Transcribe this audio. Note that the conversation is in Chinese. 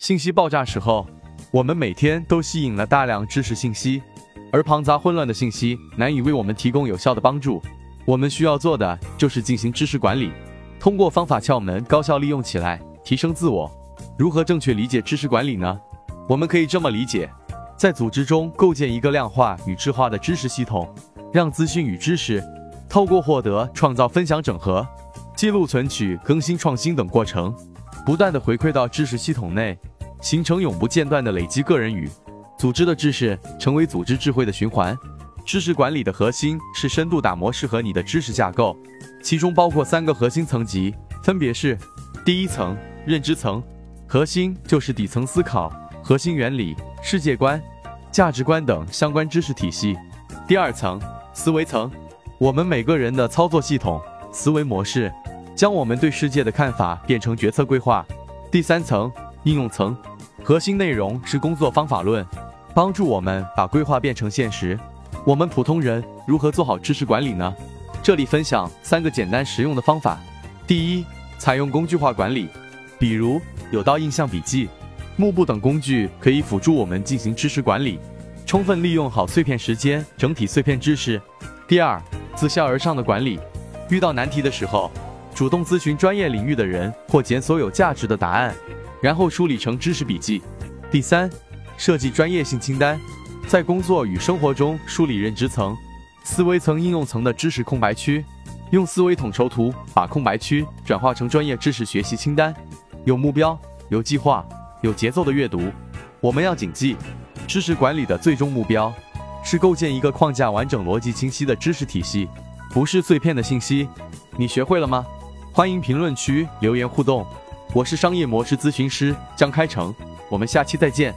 信息爆炸时候，我们每天都吸引了大量知识信息，而庞杂混乱的信息难以为我们提供有效的帮助。我们需要做的就是进行知识管理，通过方法窍门高效利用起来，提升自我。如何正确理解知识管理呢？我们可以这么理解：在组织中构建一个量化与质化的知识系统，让资讯与知识透过获得、创造、分享、整合、记录、存取、更新、创新等过程，不断的回馈到知识系统内。形成永不间断的累积个人与组织的知识，成为组织智慧的循环。知识管理的核心是深度打磨适合你的知识架构，其中包括三个核心层级，分别是：第一层认知层，核心就是底层思考、核心原理、世界观、价值观等相关知识体系；第二层思维层，我们每个人的操作系统、思维模式，将我们对世界的看法变成决策规划；第三层应用层。核心内容是工作方法论，帮助我们把规划变成现实。我们普通人如何做好知识管理呢？这里分享三个简单实用的方法。第一，采用工具化管理，比如有道印象笔记、幕布等工具可以辅助我们进行知识管理，充分利用好碎片时间整体碎片知识。第二，自下而上的管理，遇到难题的时候，主动咨询专业领域的人或检索有价值的答案。然后梳理成知识笔记。第三，设计专业性清单，在工作与生活中梳理认知层、思维层、应用层的知识空白区，用思维统筹图把空白区转化成专业知识学习清单。有目标、有计划、有节奏的阅读。我们要谨记，知识管理的最终目标是构建一个框架完整、逻辑清晰的知识体系，不是碎片的信息。你学会了吗？欢迎评论区留言互动。我是商业模式咨询师江开成，我们下期再见。